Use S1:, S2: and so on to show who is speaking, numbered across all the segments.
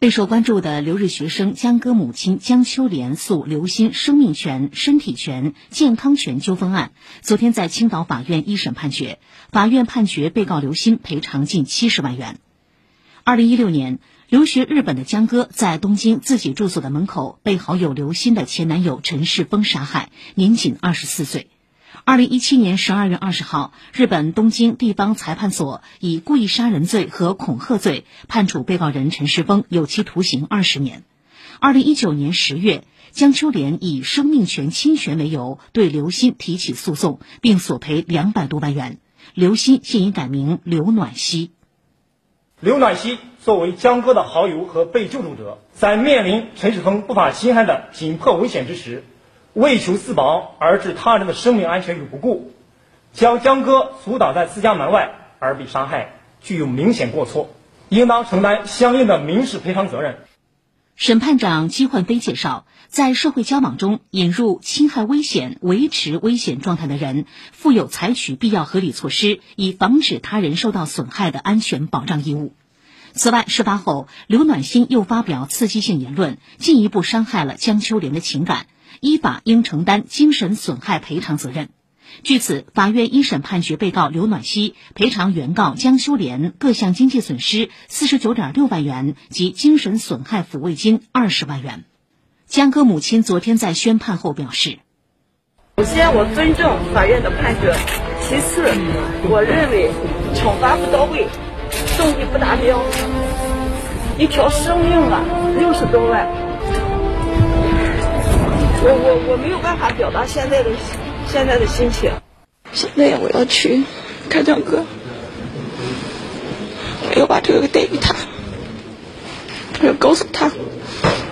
S1: 备受关注的留日学生江歌母亲江秋莲诉刘鑫生命权、身体权、健康权纠纷案，昨天在青岛法院一审判决，法院判决被告刘鑫赔偿近七十万元。二零一六年，留学日本的江歌在东京自己住所的门口被好友刘鑫的前男友陈世峰杀害，年仅二十四岁。二零一七年十二月二十号，日本东京地方裁判所以故意杀人罪和恐吓罪判处被告人陈世峰有期徒刑二十年。二零一九年十月，江秋莲以生命权侵权为由对刘鑫提起诉讼，并索赔两百多万元。刘鑫现已改名刘暖西。
S2: 刘暖西作为江歌的好友和被救助者，在面临陈世峰不法侵害的紧迫危险之时。为求自保而置他人的生命安全于不顾，将江歌阻挡在自家门外而被杀害，具有明显过错，应当承担相应的民事赔偿责任。
S1: 审判长姬焕飞介绍，在社会交往中引入侵害危险、维持危险状态的人，负有采取必要合理措施，以防止他人受到损害的安全保障义务。此外，事发后，刘暖心又发表刺激性言论，进一步伤害了江秋莲的情感。依法应承担精神损害赔偿责任。据此，法院一审判决被告刘暖西赔偿原告江修莲各项经济损失四十九点六万元及精神损害抚慰金二十万元。江歌母亲昨天在宣判后表示：“
S3: 首先，我尊重法院的判决；其次，我认为惩罚不到位，动机不达标。一条生命啊，六十多万。”我我我没有办法表达现在的现在的心情。
S4: 现在我要去看江哥，我要把这个带给他，我要告诉他，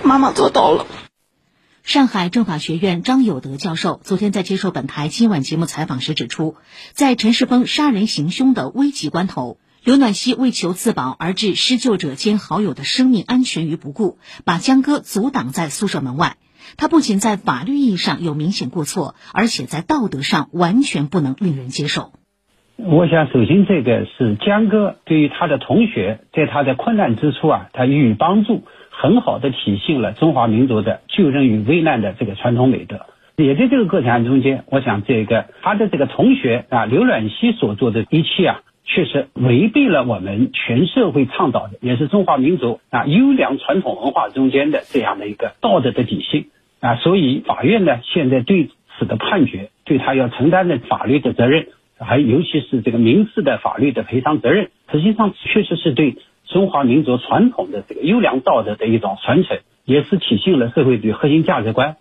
S4: 妈妈做到了。
S1: 上海政法学院张有德教授昨天在接受本台今晚节目采访时指出，在陈世峰杀人行凶的危急关头，刘暖希为求自保而置施救者兼好友的生命安全于不顾，把江哥阻挡在宿舍门外。他不仅在法律意义上有明显过错，而且在道德上完全不能令人接受。
S5: 我想，首先这个是江哥对于他的同学，在他的困难之处啊，他予以帮助，很好的体现了中华民族的救人于危难的这个传统美德。也在这个过程中间，我想这个他的这个同学啊，刘暖西所做的一切啊，确实违背了我们全社会倡导的，也是中华民族啊优良传统文化中间的这样的一个道德的底线。啊，所以法院呢，现在对此的判决，对他要承担的法律的责任，还尤其是这个民事的法律的赔偿责任，实际上确实是对中华民族传统的这个优良道德的一种传承，也是体现了社会主义核心价值观。